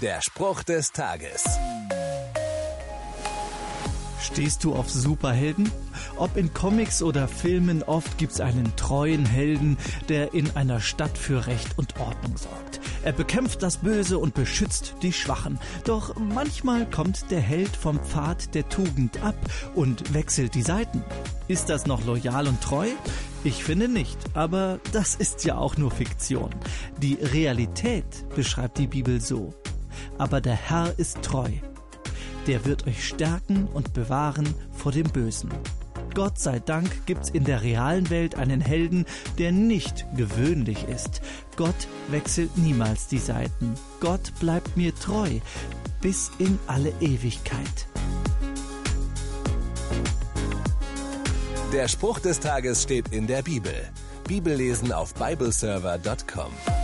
Der Spruch des Tages. Stehst du auf Superhelden? Ob in Comics oder Filmen, oft gibt's einen treuen Helden, der in einer Stadt für Recht und Ordnung sorgt. Er bekämpft das Böse und beschützt die Schwachen. Doch manchmal kommt der Held vom Pfad der Tugend ab und wechselt die Seiten. Ist das noch loyal und treu? Ich finde nicht, aber das ist ja auch nur Fiktion. Die Realität beschreibt die Bibel so. Aber der Herr ist treu. Der wird euch stärken und bewahren vor dem Bösen. Gott sei Dank gibt's in der realen Welt einen Helden, der nicht gewöhnlich ist. Gott wechselt niemals die Seiten. Gott bleibt mir treu bis in alle Ewigkeit. Der Spruch des Tages steht in der Bibel. Bibellesen auf bibleserver.com.